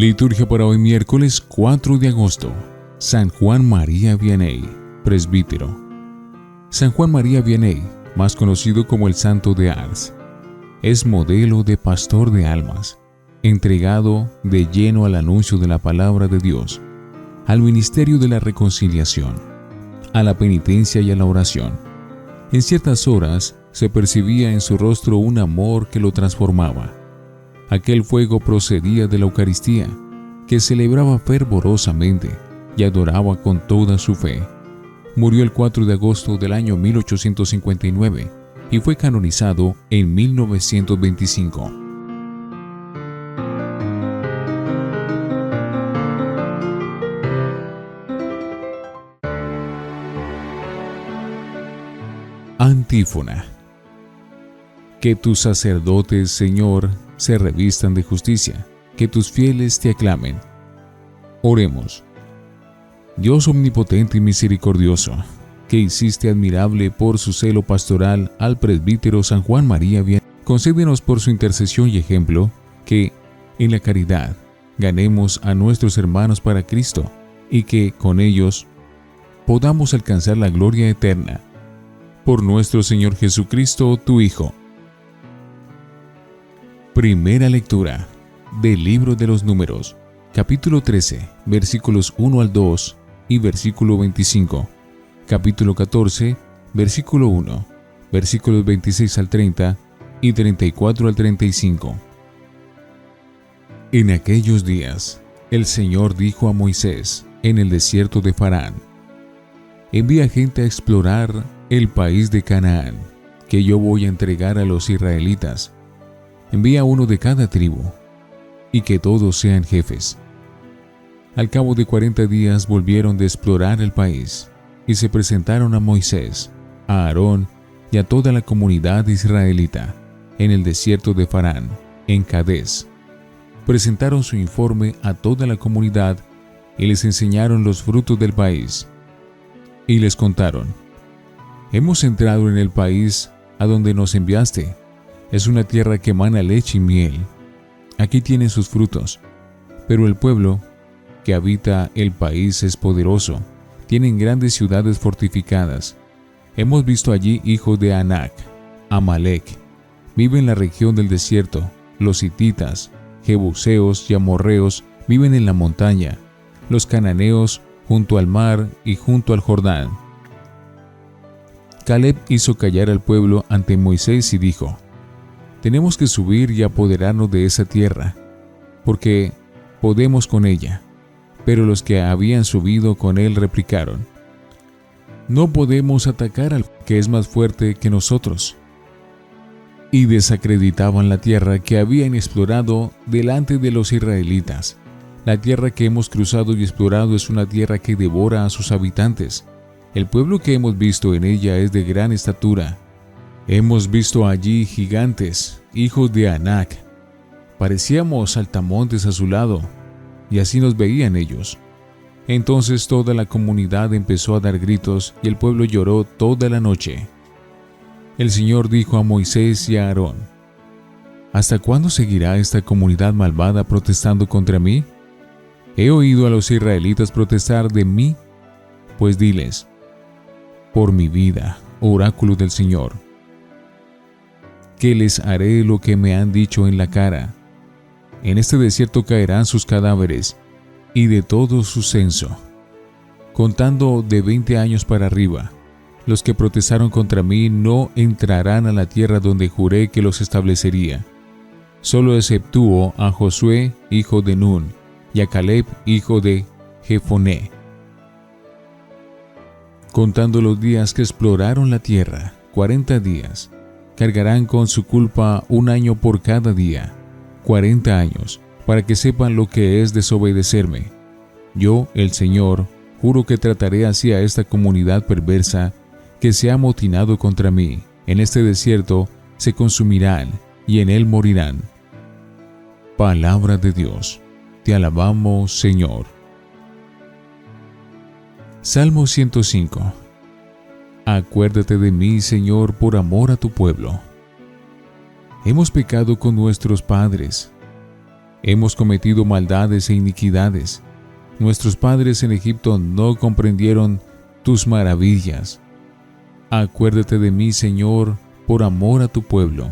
Liturgia para hoy miércoles 4 de agosto. San Juan María Vianney, presbítero. San Juan María Vianney, más conocido como el Santo de Ars, es modelo de pastor de almas, entregado de lleno al anuncio de la palabra de Dios, al ministerio de la reconciliación, a la penitencia y a la oración. En ciertas horas se percibía en su rostro un amor que lo transformaba Aquel fuego procedía de la Eucaristía, que celebraba fervorosamente y adoraba con toda su fe. Murió el 4 de agosto del año 1859 y fue canonizado en 1925. Antífona. Que tus sacerdotes, Señor, se revistan de justicia, que tus fieles te aclamen. Oremos. Dios omnipotente y misericordioso, que hiciste admirable por su celo pastoral al presbítero San Juan María Bien, concédenos por su intercesión y ejemplo que, en la caridad, ganemos a nuestros hermanos para Cristo y que, con ellos, podamos alcanzar la gloria eterna. Por nuestro Señor Jesucristo, tu Hijo Primera lectura del libro de los números, capítulo 13, versículos 1 al 2 y versículo 25, capítulo 14, versículo 1, versículos 26 al 30 y 34 al 35. En aquellos días, el Señor dijo a Moisés en el desierto de Farán, envía gente a explorar el país de Canaán, que yo voy a entregar a los israelitas envía uno de cada tribu, y que todos sean jefes. Al cabo de cuarenta días volvieron de explorar el país, y se presentaron a Moisés, a Aarón y a toda la comunidad israelita, en el desierto de Farán, en Cadés. Presentaron su informe a toda la comunidad y les enseñaron los frutos del país. Y les contaron, Hemos entrado en el país a donde nos enviaste, es una tierra que emana leche y miel. Aquí tiene sus frutos. Pero el pueblo que habita el país es poderoso. Tienen grandes ciudades fortificadas. Hemos visto allí hijos de Anac, Amalek. Viven en la región del desierto. Los hititas, jebuseos y amorreos viven en la montaña. Los cananeos junto al mar y junto al Jordán. Caleb hizo callar al pueblo ante Moisés y dijo, tenemos que subir y apoderarnos de esa tierra, porque podemos con ella. Pero los que habían subido con él replicaron, no podemos atacar al que es más fuerte que nosotros. Y desacreditaban la tierra que habían explorado delante de los israelitas. La tierra que hemos cruzado y explorado es una tierra que devora a sus habitantes. El pueblo que hemos visto en ella es de gran estatura, Hemos visto allí gigantes, hijos de Anac. Parecíamos saltamontes a su lado, y así nos veían ellos. Entonces toda la comunidad empezó a dar gritos y el pueblo lloró toda la noche. El Señor dijo a Moisés y a Aarón, ¿Hasta cuándo seguirá esta comunidad malvada protestando contra mí? He oído a los israelitas protestar de mí, pues diles, por mi vida, oráculo del Señor, que les haré lo que me han dicho en la cara. En este desierto caerán sus cadáveres y de todo su censo, contando de veinte años para arriba. Los que protestaron contra mí no entrarán a la tierra donde juré que los establecería. Solo exceptúo a Josué, hijo de Nun, y a Caleb, hijo de Jefoné. Contando los días que exploraron la tierra, cuarenta días, cargarán con su culpa un año por cada día, cuarenta años, para que sepan lo que es desobedecerme. Yo, el Señor, juro que trataré así a esta comunidad perversa que se ha amotinado contra mí. En este desierto se consumirán y en él morirán. Palabra de Dios. Te alabamos, Señor. Salmo 105 Acuérdate de mí, Señor, por amor a tu pueblo. Hemos pecado con nuestros padres. Hemos cometido maldades e iniquidades. Nuestros padres en Egipto no comprendieron tus maravillas. Acuérdate de mí, Señor, por amor a tu pueblo.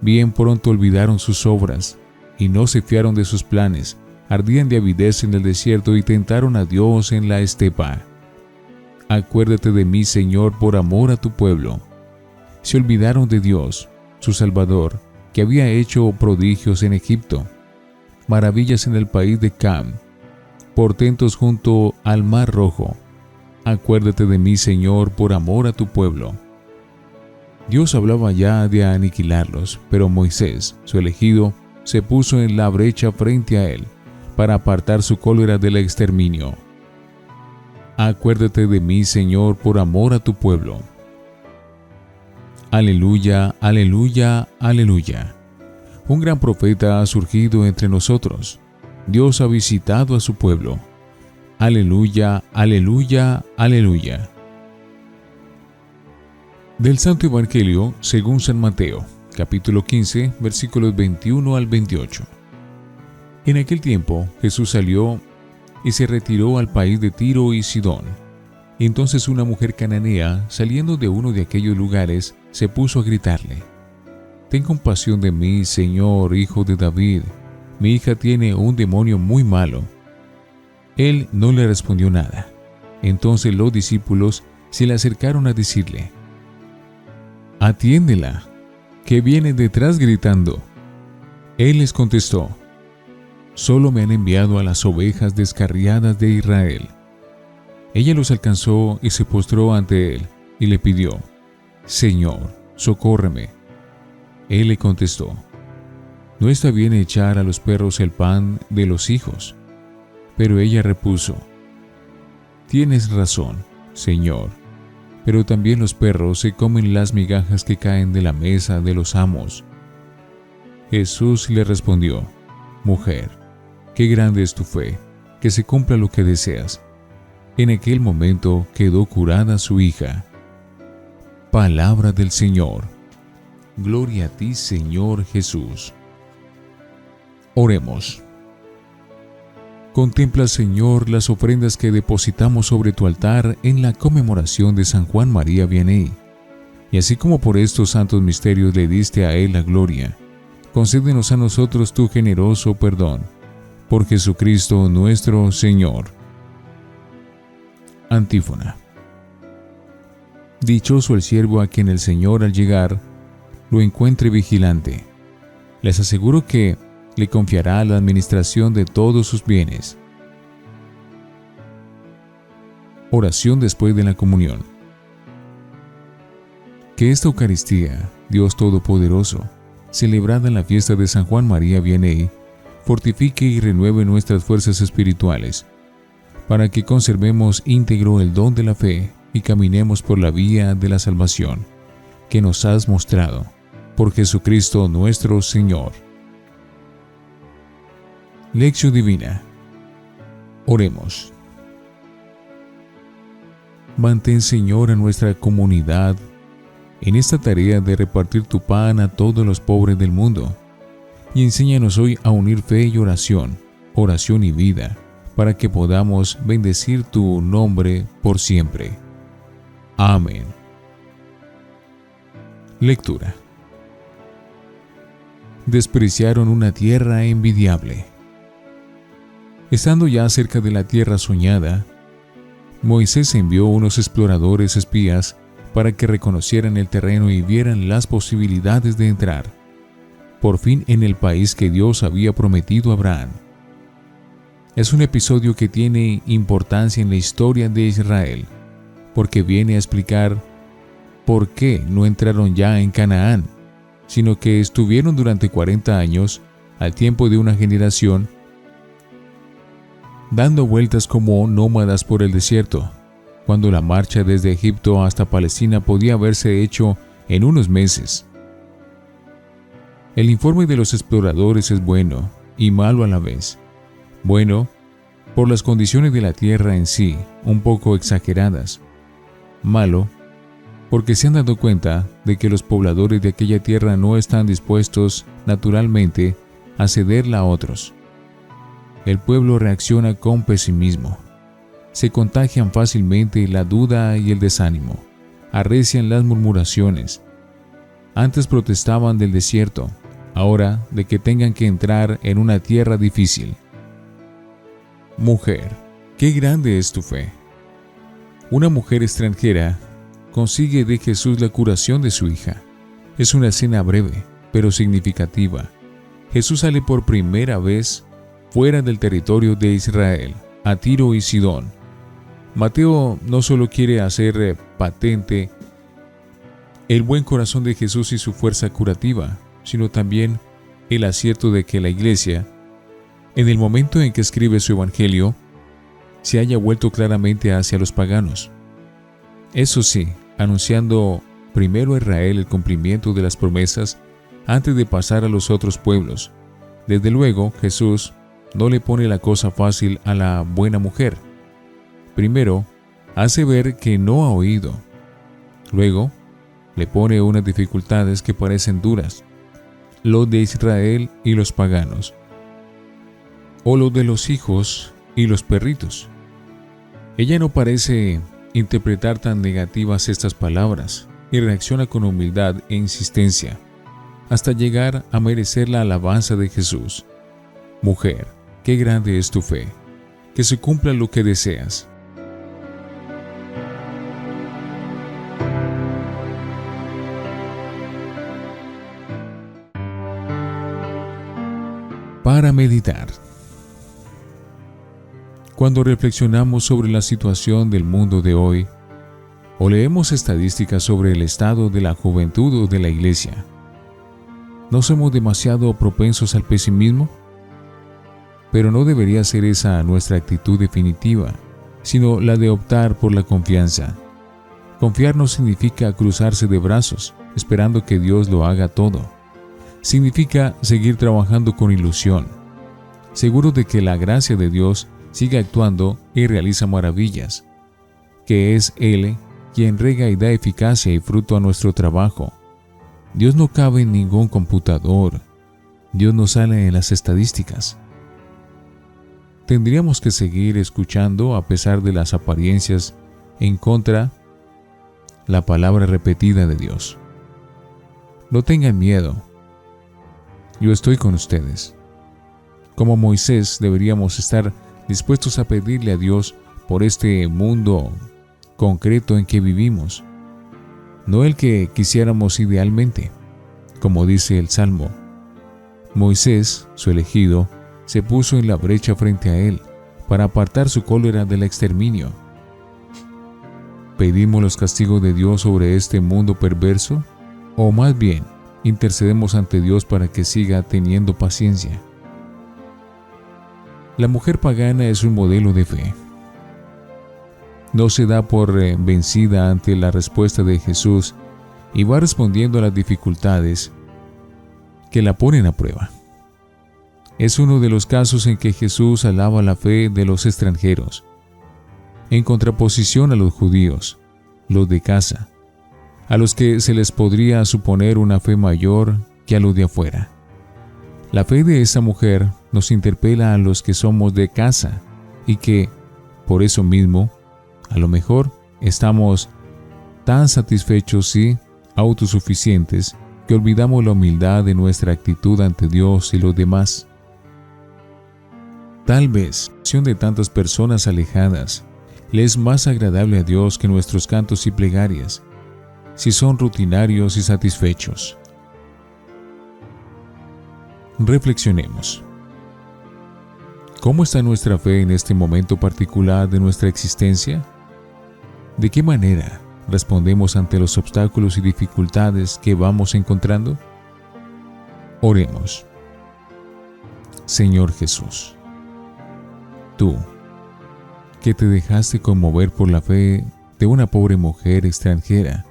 Bien pronto olvidaron sus obras y no se fiaron de sus planes ardían de avidez en el desierto y tentaron a Dios en la estepa. Acuérdate de mí, Señor, por amor a tu pueblo. Se olvidaron de Dios, su Salvador, que había hecho prodigios en Egipto, maravillas en el país de Cam, portentos junto al mar rojo. Acuérdate de mí, Señor, por amor a tu pueblo. Dios hablaba ya de aniquilarlos, pero Moisés, su elegido, se puso en la brecha frente a él para apartar su cólera del exterminio. Acuérdate de mí, Señor, por amor a tu pueblo. Aleluya, aleluya, aleluya. Un gran profeta ha surgido entre nosotros. Dios ha visitado a su pueblo. Aleluya, aleluya, aleluya. Del Santo Evangelio según San Mateo, capítulo 15, versículos 21 al 28. En aquel tiempo Jesús salió y se retiró al país de Tiro y Sidón. Entonces una mujer cananea, saliendo de uno de aquellos lugares, se puso a gritarle, Ten compasión de mí, Señor, hijo de David, mi hija tiene un demonio muy malo. Él no le respondió nada. Entonces los discípulos se le acercaron a decirle, Atiéndela, que viene detrás gritando. Él les contestó, solo me han enviado a las ovejas descarriadas de Israel. Ella los alcanzó y se postró ante él y le pidió, Señor, socórreme. Él le contestó, No está bien echar a los perros el pan de los hijos. Pero ella repuso, Tienes razón, Señor, pero también los perros se comen las migajas que caen de la mesa de los amos. Jesús le respondió, Mujer, Qué grande es tu fe, que se cumpla lo que deseas. En aquel momento quedó curada su hija. Palabra del Señor. Gloria a ti, Señor Jesús. Oremos. Contempla, Señor, las ofrendas que depositamos sobre tu altar en la conmemoración de San Juan María Vianney. Y así como por estos santos misterios le diste a él la gloria, concédenos a nosotros tu generoso perdón por Jesucristo nuestro Señor. Antífona. Dichoso el siervo a quien el Señor al llegar lo encuentre vigilante. Les aseguro que le confiará la administración de todos sus bienes. Oración después de la comunión. Que esta Eucaristía, Dios Todopoderoso, celebrada en la fiesta de San Juan María Vianney, fortifique y renueve nuestras fuerzas espirituales, para que conservemos íntegro el don de la fe y caminemos por la vía de la salvación que nos has mostrado, por Jesucristo nuestro Señor. Lección Divina. Oremos. Mantén, Señor, a nuestra comunidad en esta tarea de repartir tu pan a todos los pobres del mundo y enséñanos hoy a unir fe y oración, oración y vida, para que podamos bendecir tu nombre por siempre. Amén. Lectura. Despreciaron una tierra envidiable. Estando ya cerca de la tierra soñada, Moisés envió unos exploradores espías para que reconocieran el terreno y vieran las posibilidades de entrar por fin en el país que Dios había prometido a Abraham. Es un episodio que tiene importancia en la historia de Israel, porque viene a explicar por qué no entraron ya en Canaán, sino que estuvieron durante 40 años, al tiempo de una generación, dando vueltas como nómadas por el desierto, cuando la marcha desde Egipto hasta Palestina podía haberse hecho en unos meses. El informe de los exploradores es bueno y malo a la vez. Bueno, por las condiciones de la tierra en sí, un poco exageradas. Malo, porque se han dado cuenta de que los pobladores de aquella tierra no están dispuestos, naturalmente, a cederla a otros. El pueblo reacciona con pesimismo. Se contagian fácilmente la duda y el desánimo. Arrecian las murmuraciones. Antes protestaban del desierto, ahora de que tengan que entrar en una tierra difícil. Mujer, qué grande es tu fe. Una mujer extranjera consigue de Jesús la curación de su hija. Es una escena breve, pero significativa. Jesús sale por primera vez fuera del territorio de Israel, a Tiro y Sidón. Mateo no solo quiere hacer eh, patente el buen corazón de Jesús y su fuerza curativa, sino también el acierto de que la iglesia en el momento en que escribe su Evangelio, se haya vuelto claramente hacia los paganos. Eso sí, anunciando primero a Israel el cumplimiento de las promesas antes de pasar a los otros pueblos. Desde luego, Jesús no le pone la cosa fácil a la buena mujer. Primero, hace ver que no ha oído. Luego, le pone unas dificultades que parecen duras, lo de Israel y los paganos o lo de los hijos y los perritos. Ella no parece interpretar tan negativas estas palabras y reacciona con humildad e insistencia hasta llegar a merecer la alabanza de Jesús. Mujer, qué grande es tu fe, que se cumpla lo que deseas. Para meditar. Cuando reflexionamos sobre la situación del mundo de hoy, o leemos estadísticas sobre el estado de la juventud o de la iglesia, ¿no somos demasiado propensos al pesimismo? Pero no debería ser esa nuestra actitud definitiva, sino la de optar por la confianza. Confiar no significa cruzarse de brazos, esperando que Dios lo haga todo. Significa seguir trabajando con ilusión, seguro de que la gracia de Dios sigue actuando y realiza maravillas, que es Él quien rega y da eficacia y fruto a nuestro trabajo. Dios no cabe en ningún computador, Dios no sale en las estadísticas. Tendríamos que seguir escuchando a pesar de las apariencias en contra la palabra repetida de Dios. No tengan miedo, yo estoy con ustedes. Como Moisés deberíamos estar dispuestos a pedirle a Dios por este mundo concreto en que vivimos, no el que quisiéramos idealmente. Como dice el Salmo, Moisés, su elegido, se puso en la brecha frente a él para apartar su cólera del exterminio. ¿Pedimos los castigos de Dios sobre este mundo perverso? ¿O más bien, intercedemos ante Dios para que siga teniendo paciencia? La mujer pagana es un modelo de fe. No se da por eh, vencida ante la respuesta de Jesús y va respondiendo a las dificultades que la ponen a prueba. Es uno de los casos en que Jesús alaba la fe de los extranjeros, en contraposición a los judíos, los de casa, a los que se les podría suponer una fe mayor que a los de afuera. La fe de esa mujer nos interpela a los que somos de casa y que, por eso mismo, a lo mejor estamos tan satisfechos y autosuficientes que olvidamos la humildad de nuestra actitud ante Dios y los demás. Tal vez, de tantas personas alejadas, le es más agradable a Dios que nuestros cantos y plegarias, si son rutinarios y satisfechos. Reflexionemos. ¿Cómo está nuestra fe en este momento particular de nuestra existencia? ¿De qué manera respondemos ante los obstáculos y dificultades que vamos encontrando? Oremos. Señor Jesús, tú, que te dejaste conmover por la fe de una pobre mujer extranjera,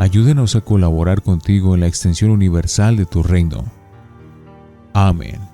ayúdanos a colaborar contigo en la extensión universal de tu reino Amen.